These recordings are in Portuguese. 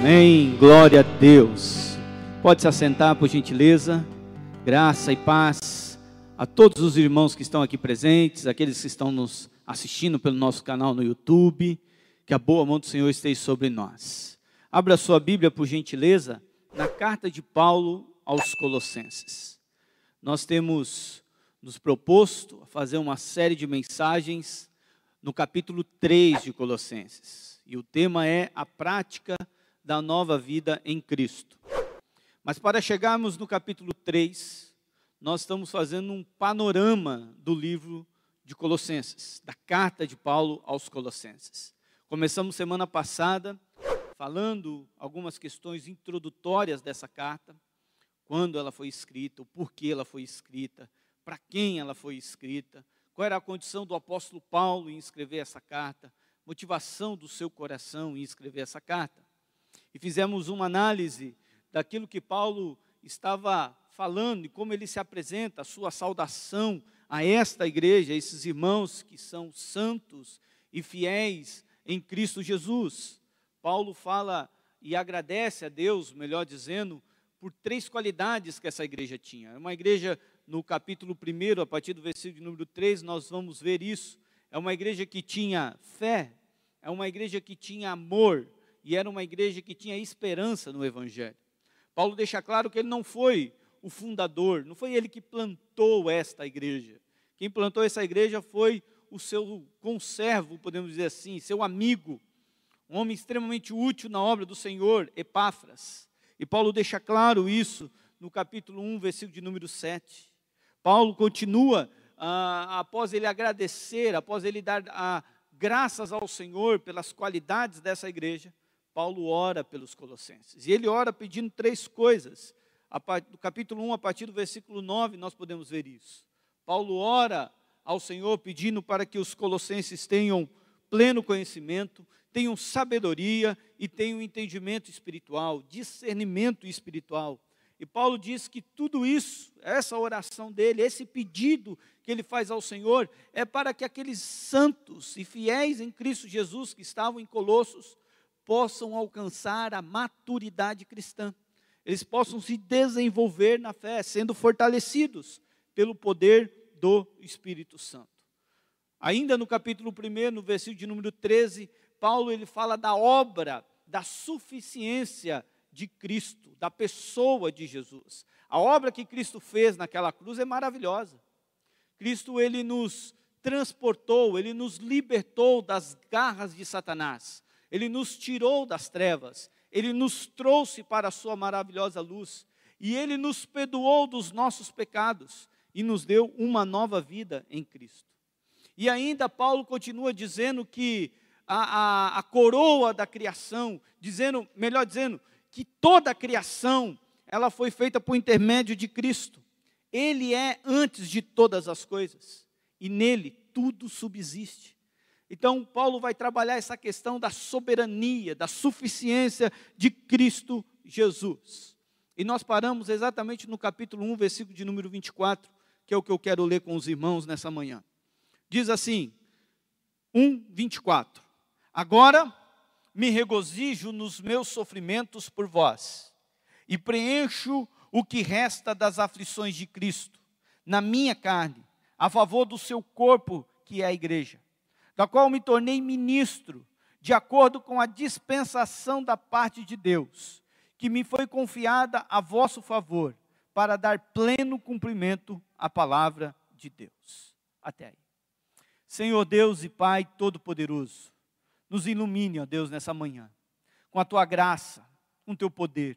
Amém. Glória a Deus. Pode se assentar, por gentileza. Graça e paz a todos os irmãos que estão aqui presentes, aqueles que estão nos assistindo pelo nosso canal no YouTube. Que a boa mão do Senhor esteja sobre nós. Abra sua Bíblia, por gentileza, na carta de Paulo aos Colossenses. Nós temos nos proposto a fazer uma série de mensagens no capítulo 3 de Colossenses. E o tema é a prática da nova vida em Cristo. Mas para chegarmos no capítulo 3, nós estamos fazendo um panorama do livro de Colossenses, da carta de Paulo aos Colossenses. Começamos semana passada falando algumas questões introdutórias dessa carta, quando ela foi escrita, o porquê ela foi escrita, para quem ela foi escrita, qual era a condição do apóstolo Paulo em escrever essa carta, motivação do seu coração em escrever essa carta e fizemos uma análise daquilo que Paulo estava falando e como ele se apresenta, a sua saudação a esta igreja, a esses irmãos que são santos e fiéis em Cristo Jesus. Paulo fala e agradece a Deus, melhor dizendo, por três qualidades que essa igreja tinha. É uma igreja, no capítulo 1, a partir do versículo número 3, nós vamos ver isso. É uma igreja que tinha fé, é uma igreja que tinha amor, e era uma igreja que tinha esperança no Evangelho. Paulo deixa claro que ele não foi o fundador, não foi ele que plantou esta igreja. Quem plantou essa igreja foi o seu conservo, podemos dizer assim, seu amigo, um homem extremamente útil na obra do Senhor, Epáfras. E Paulo deixa claro isso no capítulo 1, versículo de número 7. Paulo continua, ah, após ele agradecer, após ele dar ah, graças ao Senhor pelas qualidades dessa igreja, Paulo ora pelos colossenses. E ele ora pedindo três coisas. Do capítulo 1, a partir do versículo 9, nós podemos ver isso. Paulo ora ao Senhor pedindo para que os colossenses tenham pleno conhecimento, tenham sabedoria e tenham entendimento espiritual, discernimento espiritual. E Paulo diz que tudo isso, essa oração dele, esse pedido que ele faz ao Senhor, é para que aqueles santos e fiéis em Cristo Jesus que estavam em Colossos possam alcançar a maturidade cristã, eles possam se desenvolver na fé, sendo fortalecidos pelo poder do Espírito Santo. Ainda no capítulo 1, no versículo de número 13, Paulo ele fala da obra, da suficiência de Cristo, da pessoa de Jesus. A obra que Cristo fez naquela cruz é maravilhosa. Cristo ele nos transportou, ele nos libertou das garras de Satanás. Ele nos tirou das trevas, Ele nos trouxe para a Sua maravilhosa luz, e Ele nos perdoou dos nossos pecados e nos deu uma nova vida em Cristo. E ainda Paulo continua dizendo que a, a, a coroa da criação, dizendo, melhor dizendo, que toda a criação ela foi feita por intermédio de Cristo. Ele é antes de todas as coisas e nele tudo subsiste. Então, Paulo vai trabalhar essa questão da soberania, da suficiência de Cristo Jesus. E nós paramos exatamente no capítulo 1, versículo de número 24, que é o que eu quero ler com os irmãos nessa manhã. Diz assim: 1, 24. Agora me regozijo nos meus sofrimentos por vós, e preencho o que resta das aflições de Cristo, na minha carne, a favor do seu corpo, que é a igreja da qual me tornei ministro, de acordo com a dispensação da parte de Deus, que me foi confiada a vosso favor, para dar pleno cumprimento à palavra de Deus. Até aí. Senhor Deus e Pai Todo-Poderoso, nos ilumine, ó Deus, nessa manhã, com a tua graça, com o teu poder,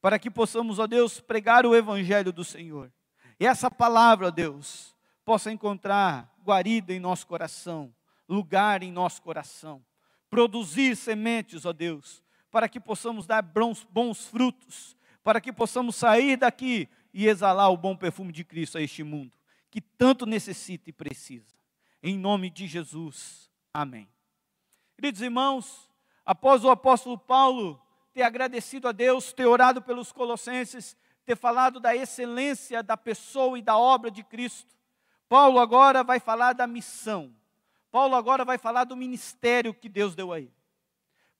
para que possamos, ó Deus, pregar o Evangelho do Senhor. E essa palavra, ó Deus, possa encontrar guarida em nosso coração, lugar em nosso coração. Produzir sementes, ó Deus, para que possamos dar bons, bons frutos, para que possamos sair daqui e exalar o bom perfume de Cristo a este mundo, que tanto necessita e precisa. Em nome de Jesus. Amém. Queridos irmãos, após o apóstolo Paulo ter agradecido a Deus, ter orado pelos colossenses, ter falado da excelência da pessoa e da obra de Cristo, Paulo agora vai falar da missão. Paulo agora vai falar do ministério que Deus deu a ele.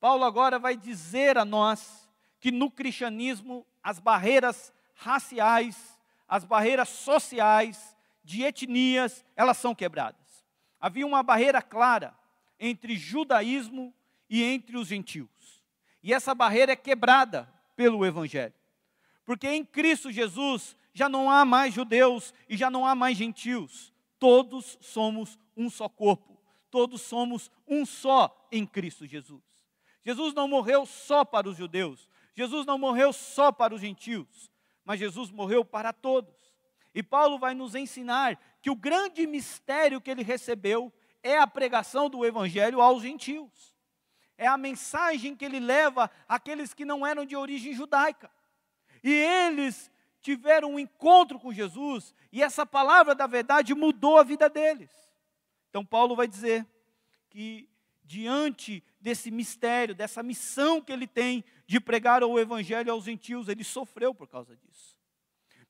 Paulo agora vai dizer a nós que no cristianismo as barreiras raciais, as barreiras sociais, de etnias, elas são quebradas. Havia uma barreira clara entre judaísmo e entre os gentios. E essa barreira é quebrada pelo evangelho. Porque em Cristo Jesus já não há mais judeus e já não há mais gentios. Todos somos um só corpo. Todos somos um só em Cristo Jesus. Jesus não morreu só para os judeus. Jesus não morreu só para os gentios. Mas Jesus morreu para todos. E Paulo vai nos ensinar que o grande mistério que ele recebeu é a pregação do evangelho aos gentios. É a mensagem que ele leva àqueles que não eram de origem judaica. E eles tiveram um encontro com Jesus, e essa palavra da verdade mudou a vida deles. Então, Paulo vai dizer que, diante desse mistério, dessa missão que ele tem de pregar o evangelho aos gentios, ele sofreu por causa disso.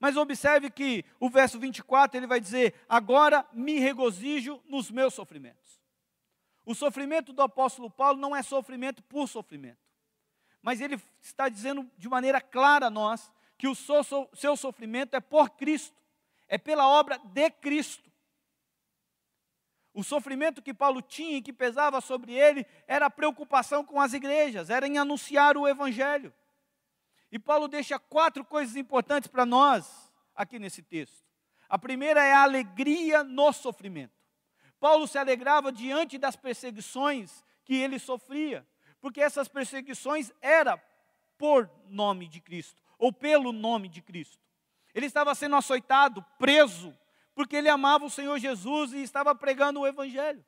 Mas observe que o verso 24 ele vai dizer: Agora me regozijo nos meus sofrimentos. O sofrimento do apóstolo Paulo não é sofrimento por sofrimento, mas ele está dizendo de maneira clara a nós que o seu sofrimento é por Cristo, é pela obra de Cristo. O sofrimento que Paulo tinha e que pesava sobre ele era a preocupação com as igrejas, era em anunciar o Evangelho. E Paulo deixa quatro coisas importantes para nós aqui nesse texto. A primeira é a alegria no sofrimento. Paulo se alegrava diante das perseguições que ele sofria, porque essas perseguições eram por nome de Cristo, ou pelo nome de Cristo. Ele estava sendo açoitado, preso, porque ele amava o Senhor Jesus e estava pregando o Evangelho.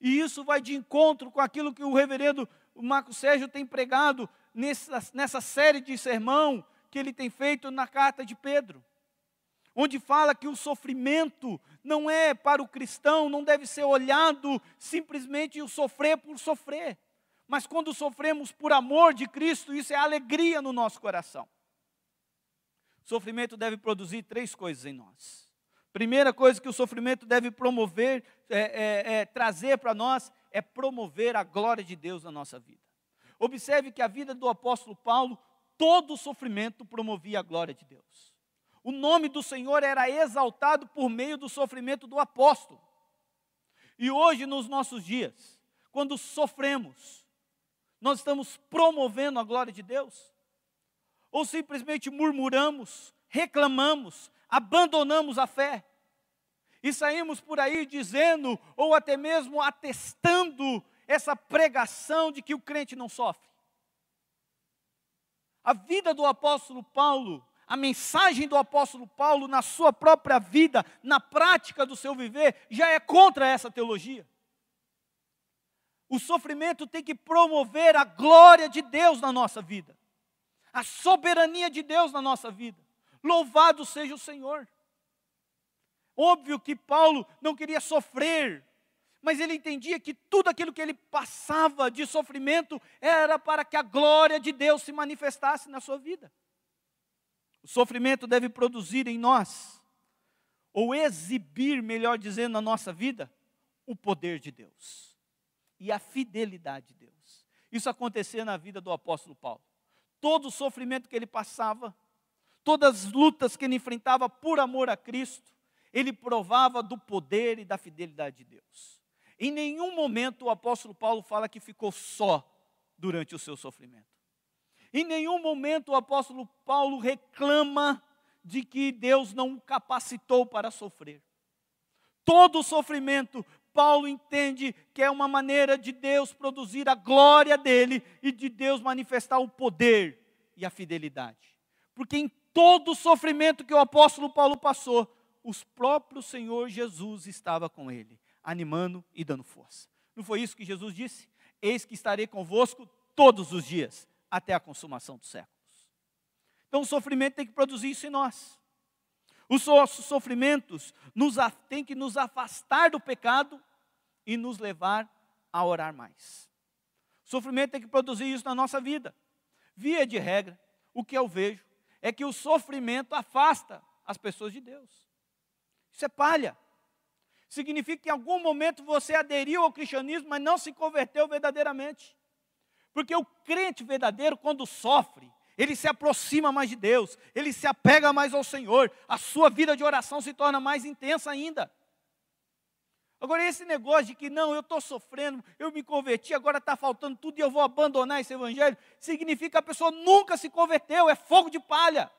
E isso vai de encontro com aquilo que o reverendo Marco Sérgio tem pregado nessa, nessa série de sermão que ele tem feito na carta de Pedro, onde fala que o sofrimento não é para o cristão, não deve ser olhado simplesmente o sofrer por sofrer, mas quando sofremos por amor de Cristo, isso é alegria no nosso coração. O sofrimento deve produzir três coisas em nós. Primeira coisa que o sofrimento deve promover, é, é, é, trazer para nós, é promover a glória de Deus na nossa vida. Observe que a vida do apóstolo Paulo, todo sofrimento promovia a glória de Deus. O nome do Senhor era exaltado por meio do sofrimento do apóstolo. E hoje, nos nossos dias, quando sofremos, nós estamos promovendo a glória de Deus? Ou simplesmente murmuramos, reclamamos, abandonamos a fé? E saímos por aí dizendo, ou até mesmo atestando essa pregação de que o crente não sofre. A vida do apóstolo Paulo, a mensagem do apóstolo Paulo na sua própria vida, na prática do seu viver, já é contra essa teologia. O sofrimento tem que promover a glória de Deus na nossa vida, a soberania de Deus na nossa vida. Louvado seja o Senhor. Óbvio que Paulo não queria sofrer mas ele entendia que tudo aquilo que ele passava de sofrimento era para que a glória de Deus se manifestasse na sua vida. O sofrimento deve produzir em nós, ou exibir, melhor dizendo, na nossa vida, o poder de Deus e a fidelidade de Deus. Isso acontecia na vida do apóstolo Paulo. Todo o sofrimento que ele passava, todas as lutas que ele enfrentava por amor a Cristo, ele provava do poder e da fidelidade de Deus. Em nenhum momento o apóstolo Paulo fala que ficou só durante o seu sofrimento. Em nenhum momento o apóstolo Paulo reclama de que Deus não o capacitou para sofrer. Todo o sofrimento, Paulo entende que é uma maneira de Deus produzir a glória dele e de Deus manifestar o poder e a fidelidade. Porque em todo o sofrimento que o apóstolo Paulo passou, o próprio Senhor Jesus estava com ele animando e dando força. Não foi isso que Jesus disse? Eis que estarei convosco todos os dias, até a consumação dos séculos. Então o sofrimento tem que produzir isso em nós. Os nossos sofrimentos nos, têm que nos afastar do pecado e nos levar a orar mais. O sofrimento tem que produzir isso na nossa vida. Via de regra, o que eu vejo é que o sofrimento afasta as pessoas de Deus. Isso é palha significa que em algum momento você aderiu ao cristianismo, mas não se converteu verdadeiramente. Porque o crente verdadeiro, quando sofre, ele se aproxima mais de Deus, ele se apega mais ao Senhor, a sua vida de oração se torna mais intensa ainda. Agora, esse negócio de que não, eu estou sofrendo, eu me converti, agora está faltando tudo e eu vou abandonar esse evangelho, significa que a pessoa nunca se converteu, é fogo de palha.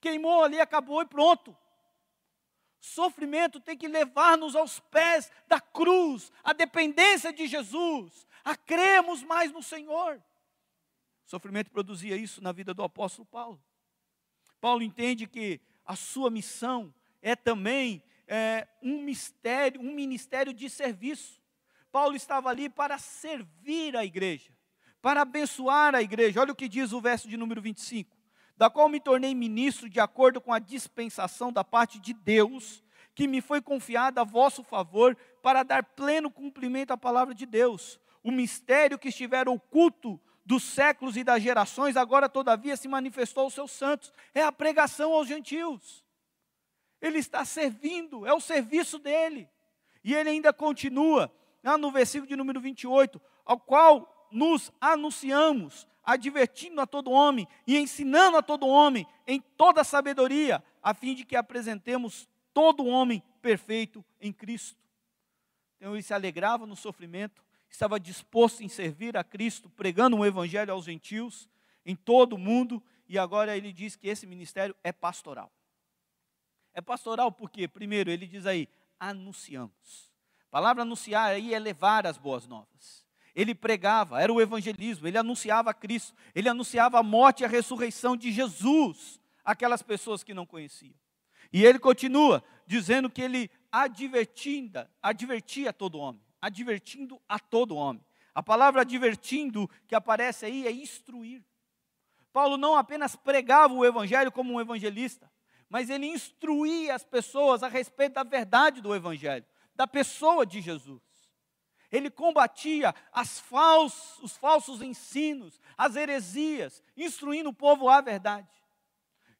Queimou ali, acabou e pronto. Sofrimento tem que levar-nos aos pés da cruz, a dependência de Jesus, a cremos mais no Senhor. Sofrimento produzia isso na vida do apóstolo Paulo. Paulo entende que a sua missão é também é, um mistério, um ministério de serviço. Paulo estava ali para servir a igreja, para abençoar a igreja. Olha o que diz o verso de número 25: Da qual me tornei ministro de acordo com a dispensação da parte de Deus, que me foi confiada a vosso favor, para dar pleno cumprimento à palavra de Deus. O mistério que estiver oculto dos séculos e das gerações, agora todavia se manifestou aos seus santos. É a pregação aos gentios. Ele está servindo, é o serviço dele. E ele ainda continua, lá no versículo de número 28, ao qual nos anunciamos, advertindo a todo homem e ensinando a todo homem em toda sabedoria, a fim de que apresentemos todo homem perfeito em Cristo. Então ele se alegrava no sofrimento, estava disposto em servir a Cristo, pregando o um evangelho aos gentios em todo o mundo, e agora ele diz que esse ministério é pastoral. É pastoral porque, primeiro, ele diz aí, anunciamos. A palavra anunciar aí é levar as boas novas. Ele pregava, era o evangelismo, ele anunciava Cristo, ele anunciava a morte e a ressurreição de Jesus àquelas pessoas que não conheciam. E ele continua dizendo que ele advertinda, advertia todo homem, advertindo a todo homem. A palavra advertindo que aparece aí é instruir. Paulo não apenas pregava o evangelho como um evangelista, mas ele instruía as pessoas a respeito da verdade do Evangelho, da pessoa de Jesus. Ele combatia falsos, os falsos ensinos, as heresias, instruindo o povo à verdade.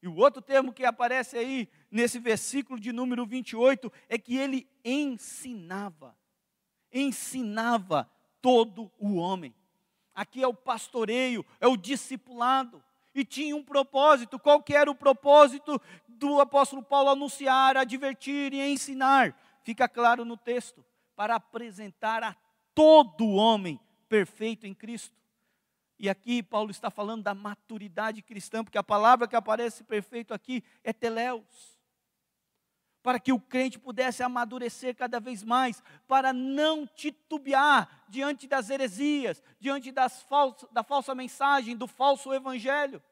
E o outro termo que aparece aí nesse versículo de número 28 é que ele ensinava. Ensinava todo o homem. Aqui é o pastoreio, é o discipulado. E tinha um propósito. Qual que era o propósito do apóstolo Paulo anunciar, advertir e ensinar. Fica claro no texto, para apresentar a todo homem perfeito em Cristo. E aqui Paulo está falando da maturidade cristã, porque a palavra que aparece perfeito aqui é teleus. Para que o crente pudesse amadurecer cada vez mais, para não titubear diante das heresias, diante das da falsa mensagem, do falso evangelho.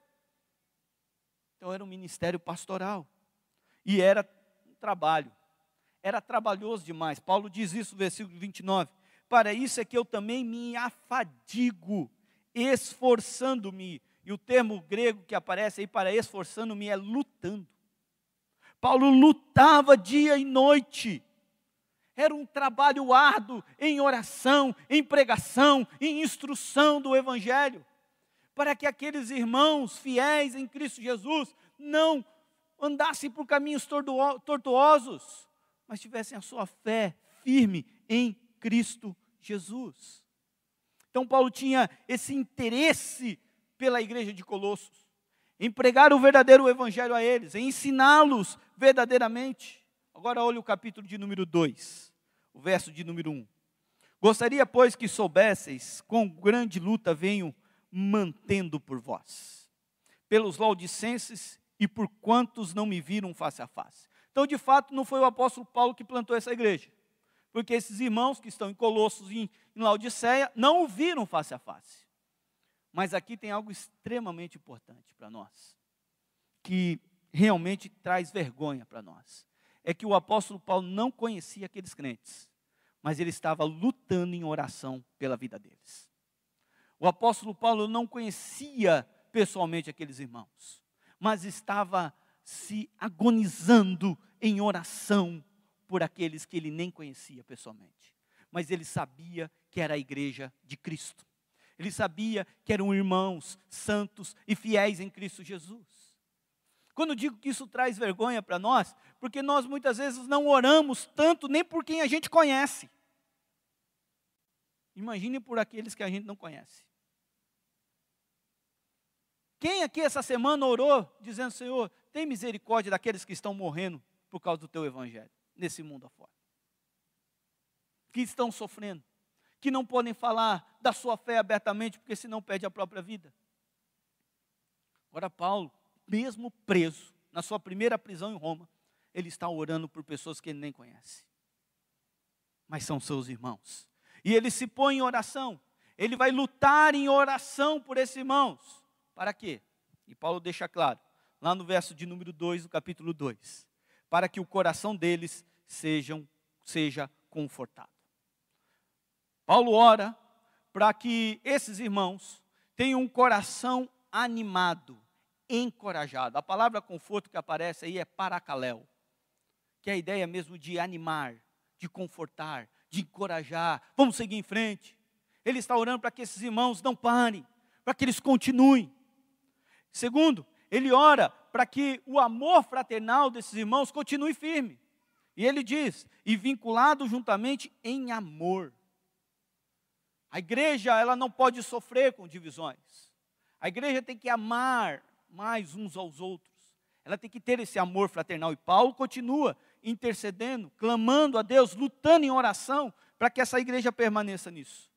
Então era um ministério pastoral. E era um trabalho. Era trabalhoso demais. Paulo diz isso no versículo 29. Para isso é que eu também me afadigo, esforçando-me. E o termo grego que aparece aí para esforçando-me é lutando. Paulo lutava dia e noite. Era um trabalho árduo em oração, em pregação, em instrução do Evangelho para que aqueles irmãos fiéis em Cristo Jesus não andassem por caminhos tortuosos, mas tivessem a sua fé firme em Cristo Jesus. Então, Paulo tinha esse interesse pela igreja de Colossos, em pregar o verdadeiro evangelho a eles, em ensiná-los verdadeiramente. Agora, olhe o capítulo de número 2, o verso de número 1. Gostaria, pois, que soubesseis com grande luta venho mantendo por vós, pelos laudicenses e por quantos não me viram face a face. Então, de fato, não foi o apóstolo Paulo que plantou essa igreja, porque esses irmãos que estão em Colossos e em Laodiceia não o viram face a face. Mas aqui tem algo extremamente importante para nós, que realmente traz vergonha para nós. É que o apóstolo Paulo não conhecia aqueles crentes, mas ele estava lutando em oração pela vida deles. O apóstolo Paulo não conhecia pessoalmente aqueles irmãos, mas estava se agonizando em oração por aqueles que ele nem conhecia pessoalmente. Mas ele sabia que era a igreja de Cristo. Ele sabia que eram irmãos santos e fiéis em Cristo Jesus. Quando digo que isso traz vergonha para nós, porque nós muitas vezes não oramos tanto nem por quem a gente conhece. Imagine por aqueles que a gente não conhece. Quem aqui essa semana orou dizendo, Senhor, tem misericórdia daqueles que estão morrendo por causa do teu evangelho, nesse mundo afora? Que estão sofrendo, que não podem falar da sua fé abertamente, porque senão perde a própria vida. Agora, Paulo, mesmo preso, na sua primeira prisão em Roma, ele está orando por pessoas que ele nem conhece, mas são seus irmãos. E ele se põe em oração, ele vai lutar em oração por esses irmãos. Para quê? E Paulo deixa claro, lá no verso de número 2 do capítulo 2, para que o coração deles sejam, seja confortado. Paulo ora para que esses irmãos tenham um coração animado, encorajado. A palavra conforto que aparece aí é paracaléu, que é a ideia mesmo de animar, de confortar, de encorajar. Vamos seguir em frente. Ele está orando para que esses irmãos não parem, para que eles continuem. Segundo, ele ora para que o amor fraternal desses irmãos continue firme. E ele diz: e vinculado juntamente em amor. A igreja, ela não pode sofrer com divisões. A igreja tem que amar mais uns aos outros. Ela tem que ter esse amor fraternal. E Paulo continua intercedendo, clamando a Deus, lutando em oração para que essa igreja permaneça nisso.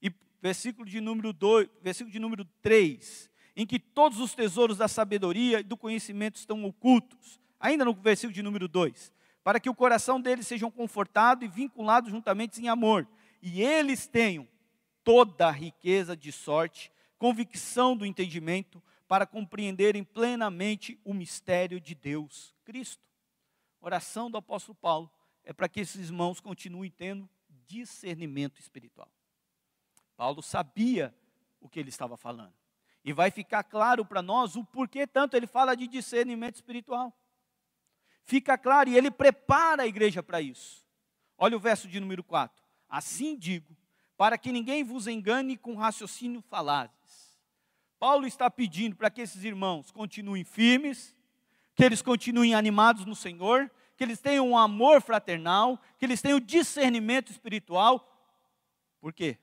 E versículo de número 2, versículo de número 3, em que todos os tesouros da sabedoria e do conhecimento estão ocultos. Ainda no versículo de número 2, para que o coração deles sejam confortado e vinculado juntamente em amor, e eles tenham toda a riqueza de sorte, convicção do entendimento, para compreenderem plenamente o mistério de Deus, Cristo. Oração do apóstolo Paulo é para que esses irmãos continuem tendo discernimento espiritual. Paulo sabia o que ele estava falando. E vai ficar claro para nós o porquê tanto ele fala de discernimento espiritual. Fica claro e ele prepara a igreja para isso. Olha o verso de número 4. Assim digo, para que ninguém vos engane com raciocínio falazes. Paulo está pedindo para que esses irmãos continuem firmes, que eles continuem animados no Senhor, que eles tenham um amor fraternal, que eles tenham discernimento espiritual. Por quê?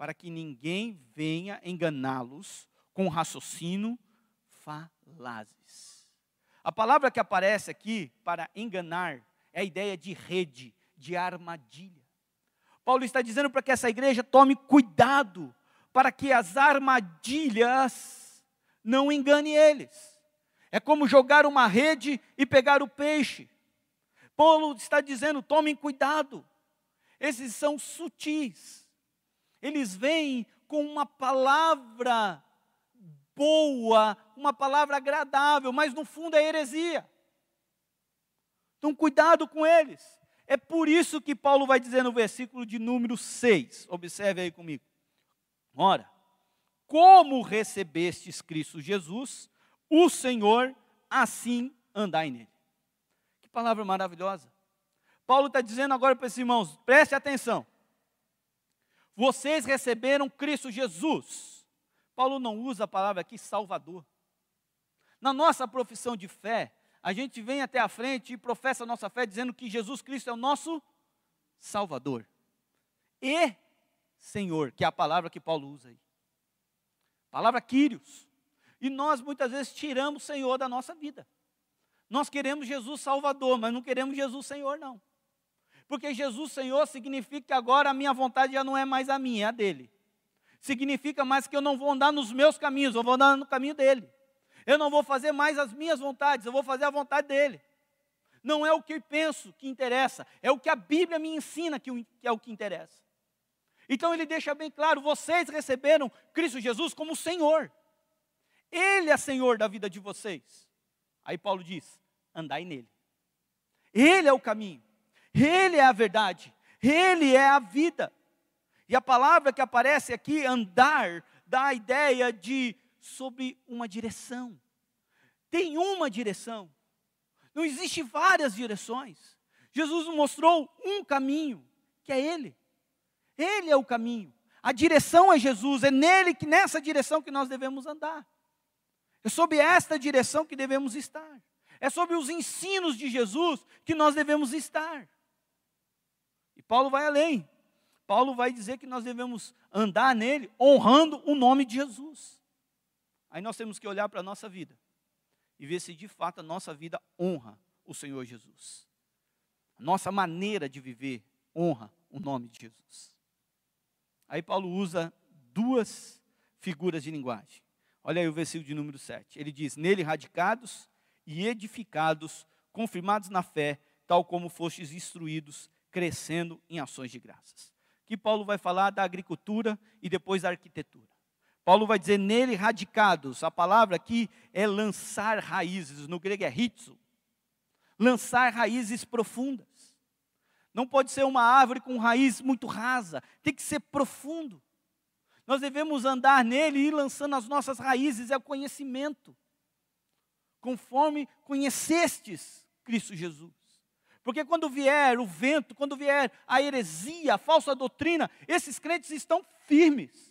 para que ninguém venha enganá-los com raciocínio falazes. A palavra que aparece aqui para enganar é a ideia de rede, de armadilha. Paulo está dizendo para que essa igreja tome cuidado para que as armadilhas não enganem eles. É como jogar uma rede e pegar o peixe. Paulo está dizendo: tomem cuidado. Esses são sutis eles vêm com uma palavra boa, uma palavra agradável, mas no fundo é heresia. Então, cuidado com eles. É por isso que Paulo vai dizer no versículo de número 6, observe aí comigo. Ora, como recebestes Cristo Jesus, o Senhor, assim andai nele. Que palavra maravilhosa. Paulo está dizendo agora para esses irmãos, preste atenção. Vocês receberam Cristo Jesus. Paulo não usa a palavra aqui Salvador. Na nossa profissão de fé, a gente vem até a frente e professa a nossa fé dizendo que Jesus Cristo é o nosso Salvador. E Senhor, que é a palavra que Paulo usa aí. Palavra Quírios. E nós muitas vezes tiramos Senhor da nossa vida. Nós queremos Jesus Salvador, mas não queremos Jesus Senhor, não. Porque Jesus Senhor significa que agora a minha vontade já não é mais a minha, é a dele. Significa mais que eu não vou andar nos meus caminhos, eu vou andar no caminho dele. Eu não vou fazer mais as minhas vontades, eu vou fazer a vontade dele. Não é o que eu penso que interessa, é o que a Bíblia me ensina que é o que interessa. Então ele deixa bem claro: vocês receberam Cristo Jesus como Senhor. Ele é Senhor da vida de vocês. Aí Paulo diz: andai nele. Ele é o caminho. Ele é a verdade, Ele é a vida. E a palavra que aparece aqui, andar, dá a ideia de sobre uma direção. Tem uma direção. Não existe várias direções. Jesus mostrou um caminho, que é Ele. Ele é o caminho. A direção é Jesus, é nele que nessa direção que nós devemos andar. É sob esta direção que devemos estar. É sobre os ensinos de Jesus que nós devemos estar. E Paulo vai além. Paulo vai dizer que nós devemos andar nele honrando o nome de Jesus. Aí nós temos que olhar para a nossa vida e ver se de fato a nossa vida honra o Senhor Jesus. A nossa maneira de viver honra o nome de Jesus. Aí Paulo usa duas figuras de linguagem. Olha aí o versículo de número 7. Ele diz: Nele radicados e edificados, confirmados na fé, tal como fostes instruídos, crescendo em ações de graças. Que Paulo vai falar da agricultura e depois da arquitetura. Paulo vai dizer nele radicados. A palavra aqui é lançar raízes, no grego é ritzo. Lançar raízes profundas. Não pode ser uma árvore com raiz muito rasa, tem que ser profundo. Nós devemos andar nele e ir lançando as nossas raízes, é o conhecimento. Conforme conhecestes Cristo Jesus. Porque quando vier o vento, quando vier a heresia, a falsa doutrina, esses crentes estão firmes.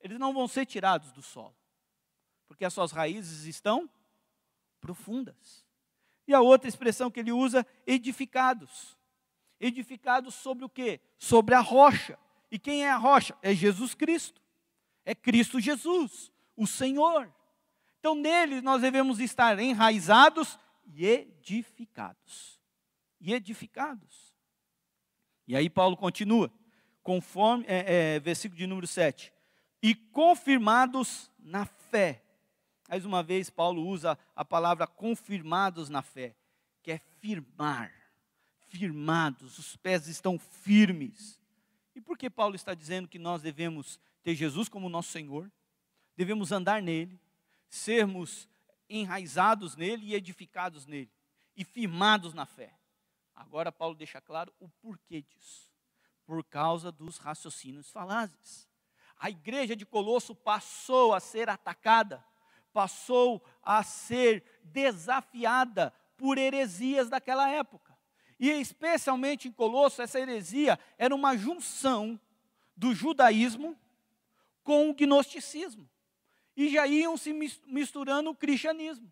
Eles não vão ser tirados do solo. Porque as suas raízes estão profundas. E a outra expressão que ele usa, edificados. Edificados sobre o quê? Sobre a rocha. E quem é a rocha? É Jesus Cristo. É Cristo Jesus, o Senhor. Então nele nós devemos estar enraizados e edificados. E edificados. E aí Paulo continua, conforme, é, é, versículo de número 7. E confirmados na fé. Mais uma vez, Paulo usa a palavra confirmados na fé, que é firmar. Firmados, os pés estão firmes. E por que Paulo está dizendo que nós devemos ter Jesus como nosso Senhor? Devemos andar nele, sermos enraizados nele e edificados nele, e firmados na fé. Agora, Paulo deixa claro o porquê disso. Por causa dos raciocínios falazes. A igreja de Colosso passou a ser atacada, passou a ser desafiada por heresias daquela época. E especialmente em Colosso, essa heresia era uma junção do judaísmo com o gnosticismo. E já iam se misturando o cristianismo.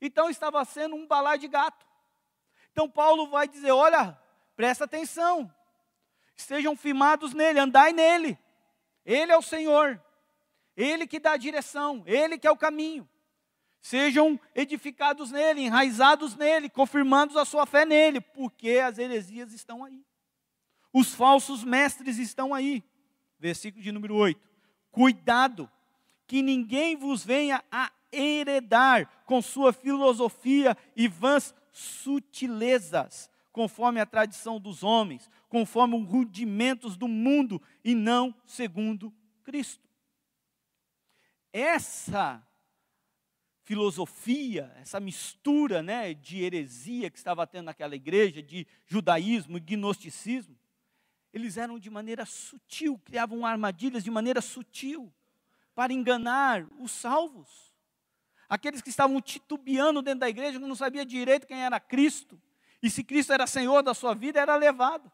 Então estava sendo um balai de gato. Então Paulo vai dizer: olha, presta atenção, estejam firmados nele, andai nele. Ele é o Senhor, Ele que dá a direção, Ele que é o caminho. Sejam edificados nele, enraizados nele, confirmando a sua fé nele, porque as heresias estão aí. Os falsos mestres estão aí. Versículo de número 8. Cuidado, que ninguém vos venha a heredar com sua filosofia e vãs sutilezas, conforme a tradição dos homens, conforme os rudimentos do mundo e não segundo Cristo. Essa filosofia, essa mistura né, de heresia que estava tendo naquela igreja, de judaísmo e gnosticismo, eles eram de maneira sutil, criavam armadilhas de maneira sutil para enganar os salvos. Aqueles que estavam titubeando dentro da igreja, que não sabia direito quem era Cristo, e se Cristo era Senhor da sua vida, era levado.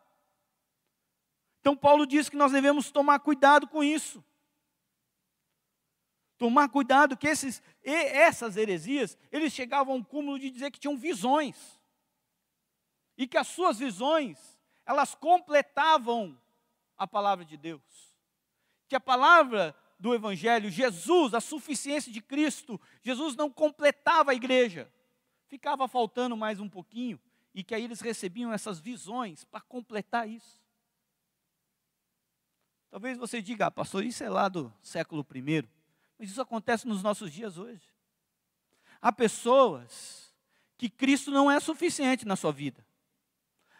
Então Paulo diz que nós devemos tomar cuidado com isso. Tomar cuidado que esses, essas heresias, eles chegavam a um cúmulo de dizer que tinham visões. E que as suas visões, elas completavam a palavra de Deus. Que a palavra do Evangelho, Jesus, a suficiência de Cristo, Jesus não completava a igreja. Ficava faltando mais um pouquinho. E que aí eles recebiam essas visões para completar isso. Talvez você diga, ah, pastor, isso é lá do século I. Mas isso acontece nos nossos dias hoje. Há pessoas que Cristo não é suficiente na sua vida.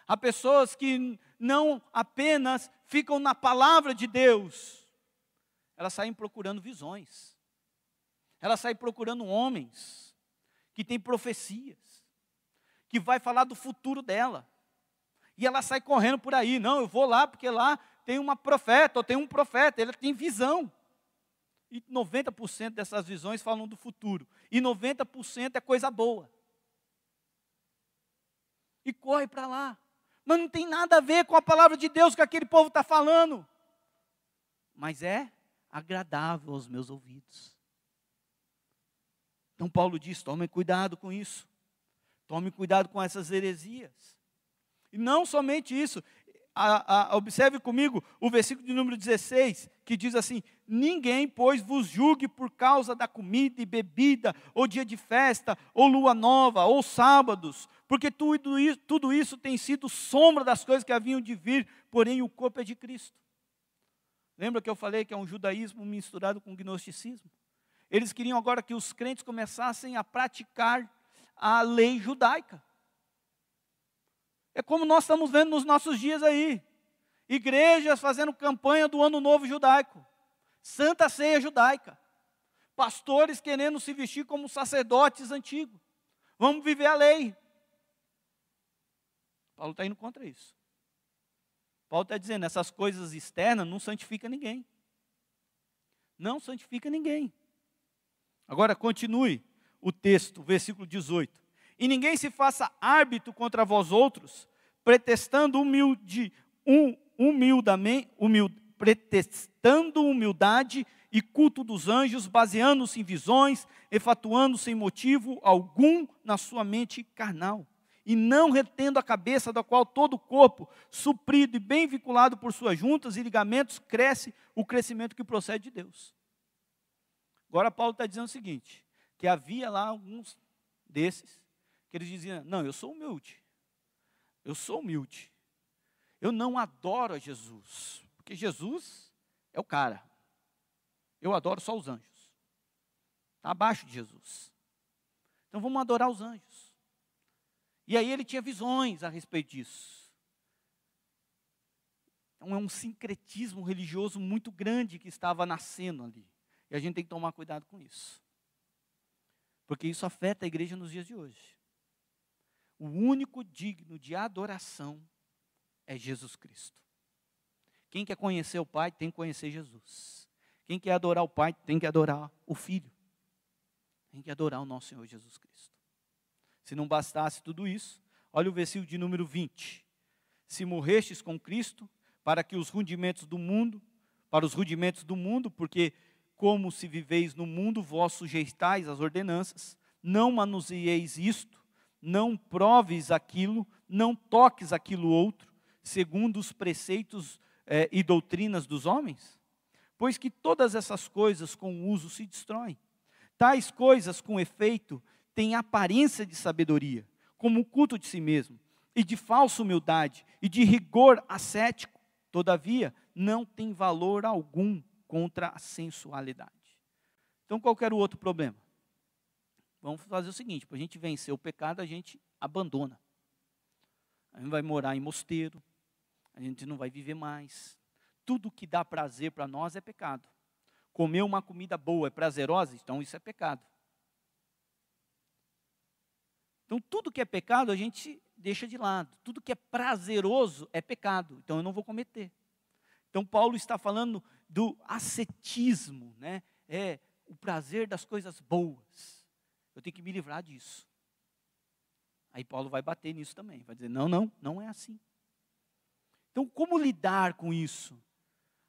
Há pessoas que não apenas ficam na palavra de Deus, elas saem procurando visões. Elas saem procurando homens que têm profecias, que vai falar do futuro dela. E ela sai correndo por aí, não, eu vou lá porque lá tem uma profeta, ou tem um profeta, ele tem visão. E 90% dessas visões falam do futuro. E 90% é coisa boa. E corre para lá. Mas não tem nada a ver com a palavra de Deus que aquele povo está falando. Mas é agradável aos meus ouvidos. Então Paulo diz: tome cuidado com isso. Tome cuidado com essas heresias. E não somente isso, a, a, observe comigo o versículo de número 16, que diz assim: Ninguém, pois, vos julgue por causa da comida e bebida, ou dia de festa, ou lua nova, ou sábados, porque tudo isso, tudo isso tem sido sombra das coisas que haviam de vir, porém o corpo é de Cristo. Lembra que eu falei que é um judaísmo misturado com gnosticismo? Eles queriam agora que os crentes começassem a praticar a lei judaica. É como nós estamos vendo nos nossos dias aí. Igrejas fazendo campanha do ano novo judaico. Santa ceia judaica. Pastores querendo se vestir como sacerdotes antigos. Vamos viver a lei. Paulo está indo contra isso. Paulo está dizendo, essas coisas externas não santifica ninguém. Não santifica ninguém. Agora continue o texto, versículo 18. E ninguém se faça árbitro contra vós outros, pretextando humilde, um, humildamente, humilde, pretextando humildade e culto dos anjos, baseando-se em visões, efatuando-se em motivo algum na sua mente carnal e não retendo a cabeça, da qual todo o corpo, suprido e bem vinculado por suas juntas e ligamentos, cresce o crescimento que procede de Deus. Agora Paulo está dizendo o seguinte: que havia lá alguns desses que eles diziam: Não, eu sou humilde. Eu sou humilde. Eu não adoro a Jesus, porque Jesus é o cara. Eu adoro só os anjos. Está abaixo de Jesus. Então vamos adorar os anjos. E aí ele tinha visões a respeito disso. Então é um sincretismo religioso muito grande que estava nascendo ali. E a gente tem que tomar cuidado com isso. Porque isso afeta a igreja nos dias de hoje. O único digno de adoração é Jesus Cristo. Quem quer conhecer o Pai tem que conhecer Jesus. Quem quer adorar o Pai tem que adorar o Filho. Tem que adorar o nosso Senhor Jesus Cristo. Se não bastasse tudo isso, olha o versículo de número 20. Se morrestes com Cristo, para que os rudimentos do mundo, para os rudimentos do mundo, porque como se viveis no mundo, vós sujeitais às ordenanças, não manuseieis isto, não proves aquilo, não toques aquilo outro, segundo os preceitos eh, e doutrinas dos homens? Pois que todas essas coisas com uso se destroem. Tais coisas, com efeito, tem aparência de sabedoria, como o culto de si mesmo, e de falsa humildade, e de rigor ascético, todavia, não tem valor algum contra a sensualidade. Então, qual era o outro problema? Vamos fazer o seguinte: para a gente vencer o pecado, a gente abandona. A gente vai morar em mosteiro, a gente não vai viver mais. Tudo que dá prazer para nós é pecado. Comer uma comida boa é prazerosa, então isso é pecado. Então, tudo que é pecado a gente deixa de lado. Tudo que é prazeroso é pecado. Então, eu não vou cometer. Então, Paulo está falando do ascetismo, né? É o prazer das coisas boas. Eu tenho que me livrar disso. Aí Paulo vai bater nisso também, vai dizer: não, não, não é assim. Então, como lidar com isso?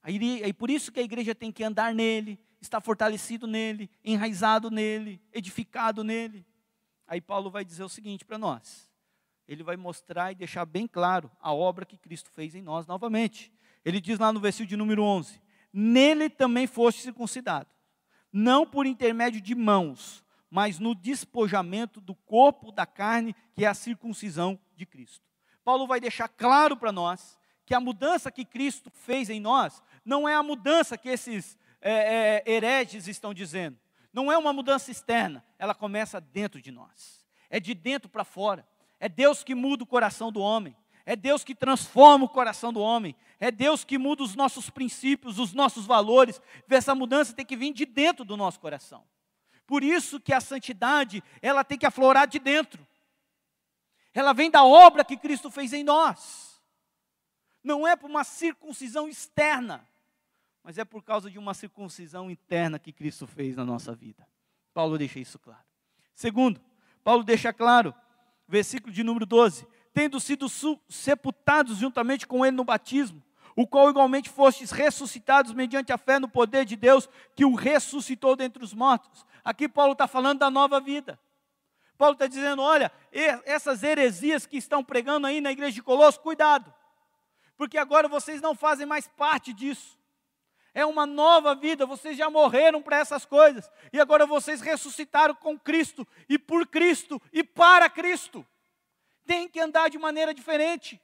Aí, aí por isso que a igreja tem que andar nele, estar fortalecido nele, enraizado nele, edificado nele. Aí Paulo vai dizer o seguinte para nós. Ele vai mostrar e deixar bem claro a obra que Cristo fez em nós novamente. Ele diz lá no versículo de número 11: Nele também foste circuncidado, não por intermédio de mãos, mas no despojamento do corpo da carne, que é a circuncisão de Cristo. Paulo vai deixar claro para nós que a mudança que Cristo fez em nós não é a mudança que esses é, é, hereges estão dizendo. Não é uma mudança externa, ela começa dentro de nós. É de dentro para fora. É Deus que muda o coração do homem. É Deus que transforma o coração do homem. É Deus que muda os nossos princípios, os nossos valores. Essa mudança tem que vir de dentro do nosso coração. Por isso que a santidade, ela tem que aflorar de dentro. Ela vem da obra que Cristo fez em nós. Não é por uma circuncisão externa mas é por causa de uma circuncisão interna que Cristo fez na nossa vida. Paulo deixa isso claro. Segundo, Paulo deixa claro, versículo de número 12: tendo sido sepultados juntamente com ele no batismo, o qual igualmente fostes ressuscitados mediante a fé no poder de Deus que o ressuscitou dentre os mortos. Aqui Paulo está falando da nova vida. Paulo está dizendo: olha, essas heresias que estão pregando aí na igreja de Colosso, cuidado, porque agora vocês não fazem mais parte disso. É uma nova vida, vocês já morreram para essas coisas, e agora vocês ressuscitaram com Cristo, e por Cristo, e para Cristo. Tem que andar de maneira diferente.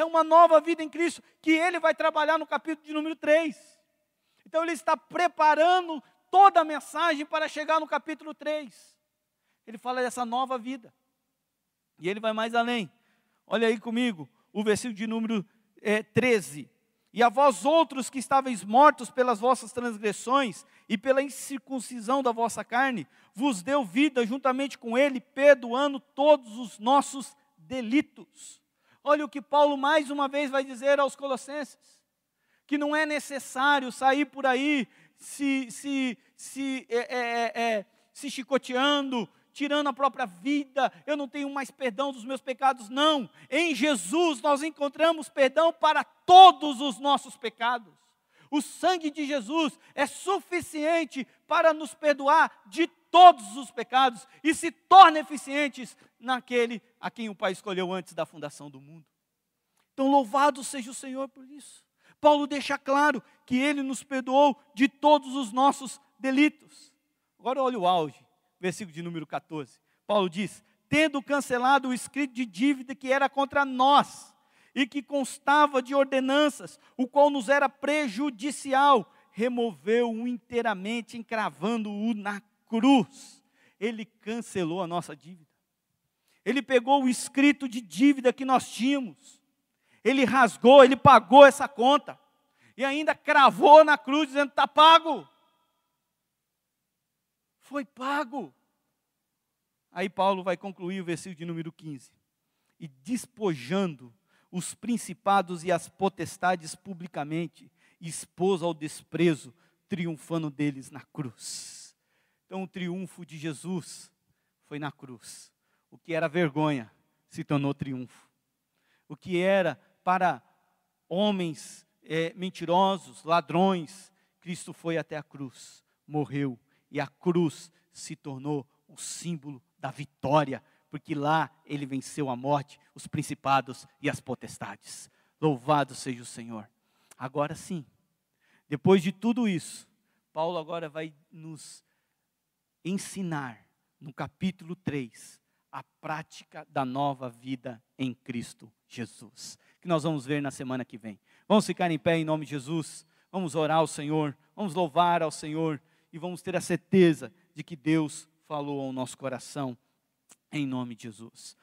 É uma nova vida em Cristo, que ele vai trabalhar no capítulo de número 3. Então ele está preparando toda a mensagem para chegar no capítulo 3. Ele fala dessa nova vida. E ele vai mais além. Olha aí comigo, o versículo de número é, 13. E a vós outros que estáveis mortos pelas vossas transgressões e pela incircuncisão da vossa carne, vos deu vida juntamente com ele, perdoando todos os nossos delitos. Olha o que Paulo mais uma vez vai dizer aos Colossenses: que não é necessário sair por aí se, se, se, é, é, é, se chicoteando, tirando a própria vida, eu não tenho mais perdão dos meus pecados. Não, em Jesus nós encontramos perdão para todos os nossos pecados. O sangue de Jesus é suficiente para nos perdoar de todos os pecados e se torna eficientes naquele a quem o Pai escolheu antes da fundação do mundo. Então, louvado seja o Senhor por isso. Paulo deixa claro que ele nos perdoou de todos os nossos delitos. Agora olha o auge versículo de número 14. Paulo diz: Tendo cancelado o escrito de dívida que era contra nós e que constava de ordenanças, o qual nos era prejudicial, removeu-o inteiramente, encravando-o na cruz. Ele cancelou a nossa dívida. Ele pegou o escrito de dívida que nós tínhamos. Ele rasgou, ele pagou essa conta. E ainda cravou na cruz, dizendo: está pago foi pago. Aí Paulo vai concluir o versículo de número 15. E despojando os principados e as potestades publicamente, expôs ao desprezo, triunfando deles na cruz. Então o triunfo de Jesus foi na cruz. O que era vergonha se tornou triunfo. O que era para homens é, mentirosos, ladrões, Cristo foi até a cruz, morreu e a cruz se tornou o símbolo da vitória, porque lá ele venceu a morte, os principados e as potestades. Louvado seja o Senhor. Agora sim, depois de tudo isso, Paulo agora vai nos ensinar, no capítulo 3, a prática da nova vida em Cristo Jesus, que nós vamos ver na semana que vem. Vamos ficar em pé em nome de Jesus, vamos orar ao Senhor, vamos louvar ao Senhor e vamos ter a certeza de que Deus falou ao nosso coração, em nome de Jesus.